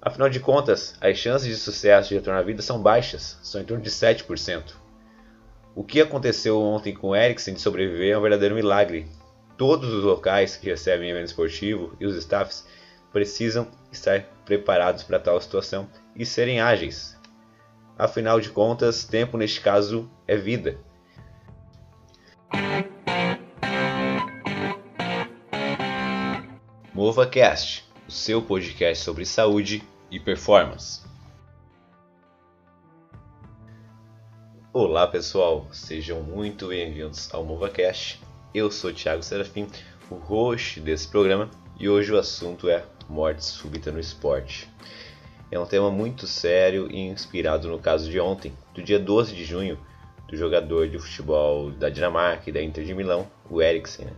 Afinal de contas, as chances de sucesso de retorno à vida são baixas, são em torno de 7%. O que aconteceu ontem com Eriksen de sobreviver é um verdadeiro milagre. Todos os locais que recebem evento esportivo e os staffs precisam estar preparados para tal situação e serem ágeis. Afinal de contas, tempo neste caso é vida. MovaCast, o seu podcast sobre saúde e performance. Olá pessoal, sejam muito bem-vindos ao MovaCast. Eu sou Thiago Serafim, o host desse programa, e hoje o assunto é morte súbita no esporte. É um tema muito sério e inspirado no caso de ontem, do dia 12 de junho, do jogador de futebol da Dinamarca e da Inter de Milão, o Eriksen. Né?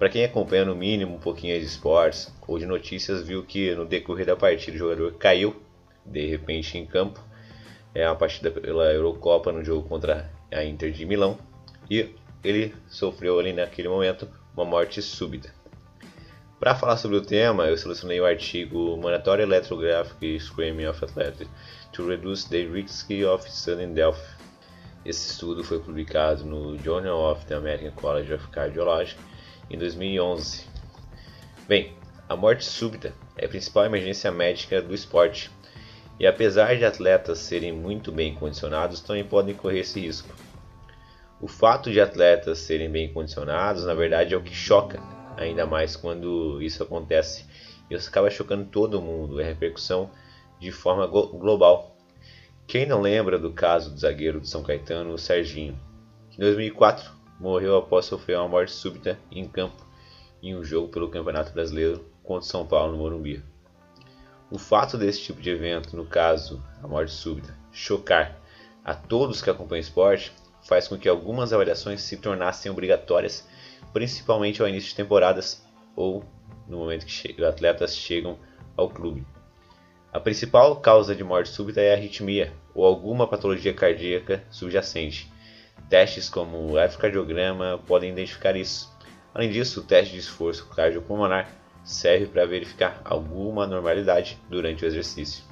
Para quem acompanha no mínimo um pouquinho de esportes ou de notícias, viu que no decorrer da partida o jogador caiu de repente em campo. É uma partida pela Eurocopa no jogo contra a Inter de Milão e ele sofreu ali naquele momento uma morte súbita. Para falar sobre o tema, eu selecionei o artigo Mandatory Electrographic Screening of Athletes to Reduce the Risk of Sudden Death. Esse estudo foi publicado no Journal of the American College of Cardiology em 2011. Bem, a morte súbita é a principal emergência médica do esporte, e apesar de atletas serem muito bem condicionados, também podem correr esse risco. O fato de atletas serem bem condicionados, na verdade, é o que choca, ainda mais quando isso acontece. Isso acaba chocando todo mundo, é repercussão de forma global. Quem não lembra do caso do zagueiro de São Caetano, o Serginho, em 2004 morreu após sofrer uma morte súbita em campo em um jogo pelo Campeonato Brasileiro contra São Paulo no Morumbi. O fato desse tipo de evento, no caso a morte súbita, chocar a todos que acompanham o esporte, faz com que algumas avaliações se tornassem obrigatórias, principalmente ao início de temporadas ou no momento que os atletas chegam ao clube. A principal causa de morte súbita é a arritmia ou alguma patologia cardíaca subjacente, Testes como o ecocardiograma podem identificar isso. Além disso, o teste de esforço cardiopulmonar serve para verificar alguma anormalidade durante o exercício.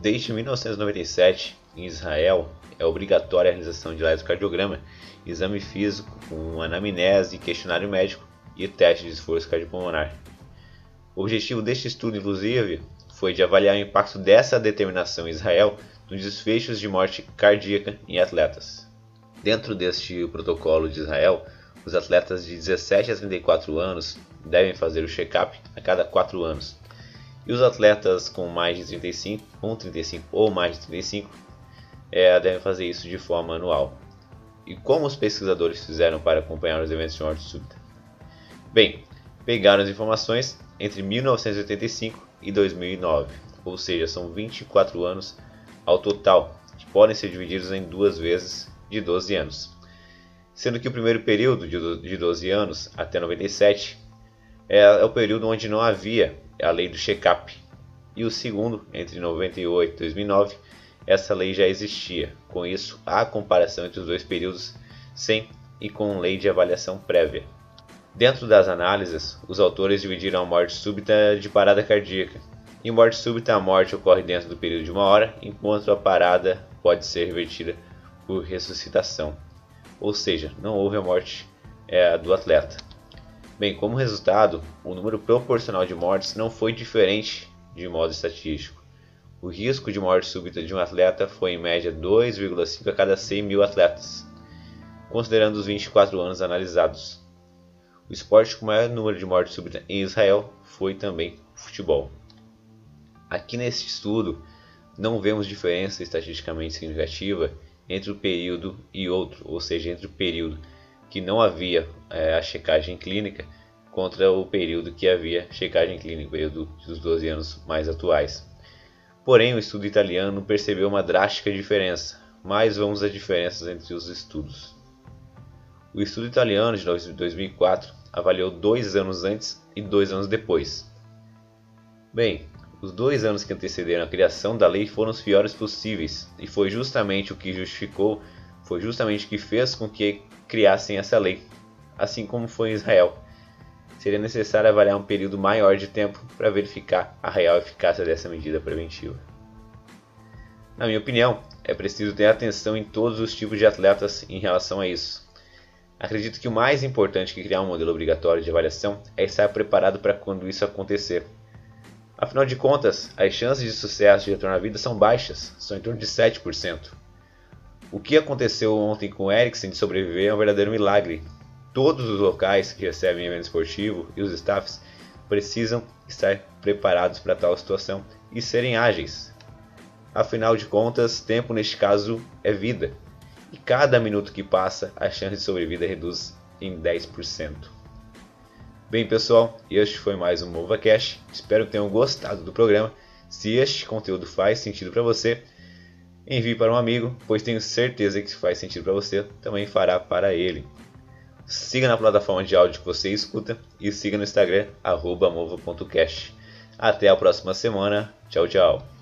Desde 1997, em Israel, é obrigatória a realização de eletrocardiograma, exame físico com anamnese, questionário médico e teste de esforço cardiopulmonar. O objetivo deste estudo, inclusive, foi de avaliar o impacto dessa determinação em Israel nos desfechos de morte cardíaca em atletas. Dentro deste protocolo de Israel, os atletas de 17 a 34 anos devem fazer o check-up a cada 4 anos. E os atletas com mais de 35, com 35 ou mais de 35, é, devem fazer isso de forma anual. E como os pesquisadores fizeram para acompanhar os eventos de morte súbita? Bem, pegaram as informações entre 1985 e 2009, ou seja, são 24 anos ao total, que podem ser divididos em duas vezes de 12 anos. Sendo que o primeiro período, de 12 anos até 97, é, é o período onde não havia a lei do check-up. E o segundo, entre 98 e 2009, essa lei já existia. Com isso, há comparação entre os dois períodos sem e com lei de avaliação prévia. Dentro das análises, os autores dividiram a morte súbita de parada cardíaca, em morte súbita, a morte ocorre dentro do período de uma hora, enquanto a parada pode ser revertida por ressuscitação. Ou seja, não houve a morte é, do atleta. Bem, como resultado, o número proporcional de mortes não foi diferente de modo estatístico. O risco de morte súbita de um atleta foi em média 2,5 a cada 100 mil atletas, considerando os 24 anos analisados. O esporte com maior número de mortes súbitas em Israel foi também o futebol. Aqui neste estudo, não vemos diferença estatisticamente significativa entre um período e outro, ou seja, entre o período que não havia é, a checagem clínica contra o período que havia checagem clínica, o período dos 12 anos mais atuais. Porém, o estudo italiano percebeu uma drástica diferença, mas vamos às diferenças entre os estudos. O estudo italiano de 2004 avaliou dois anos antes e dois anos depois. Bem, os dois anos que antecederam a criação da lei foram os piores possíveis, e foi justamente o que justificou, foi justamente o que fez com que criassem essa lei, assim como foi em Israel. seria necessário avaliar um período maior de tempo para verificar a real eficácia dessa medida preventiva. Na minha opinião, é preciso ter atenção em todos os tipos de atletas em relação a isso. Acredito que o mais importante que criar um modelo obrigatório de avaliação é estar preparado para quando isso acontecer. Afinal de contas, as chances de sucesso de retorno à vida são baixas, são em torno de 7%. O que aconteceu ontem com o Eriksen de sobreviver é um verdadeiro milagre. Todos os locais que recebem evento esportivo e os staffs precisam estar preparados para tal situação e serem ágeis. Afinal de contas, tempo neste caso é vida, e cada minuto que passa a chance de sobrevida reduz em 10%. Bem, pessoal, este foi mais um MovaCast. Espero que tenham gostado do programa. Se este conteúdo faz sentido para você, envie para um amigo, pois tenho certeza que se faz sentido para você, também fará para ele. Siga na plataforma de áudio que você escuta e siga no Instagram, mova.cast. Até a próxima semana. Tchau, tchau.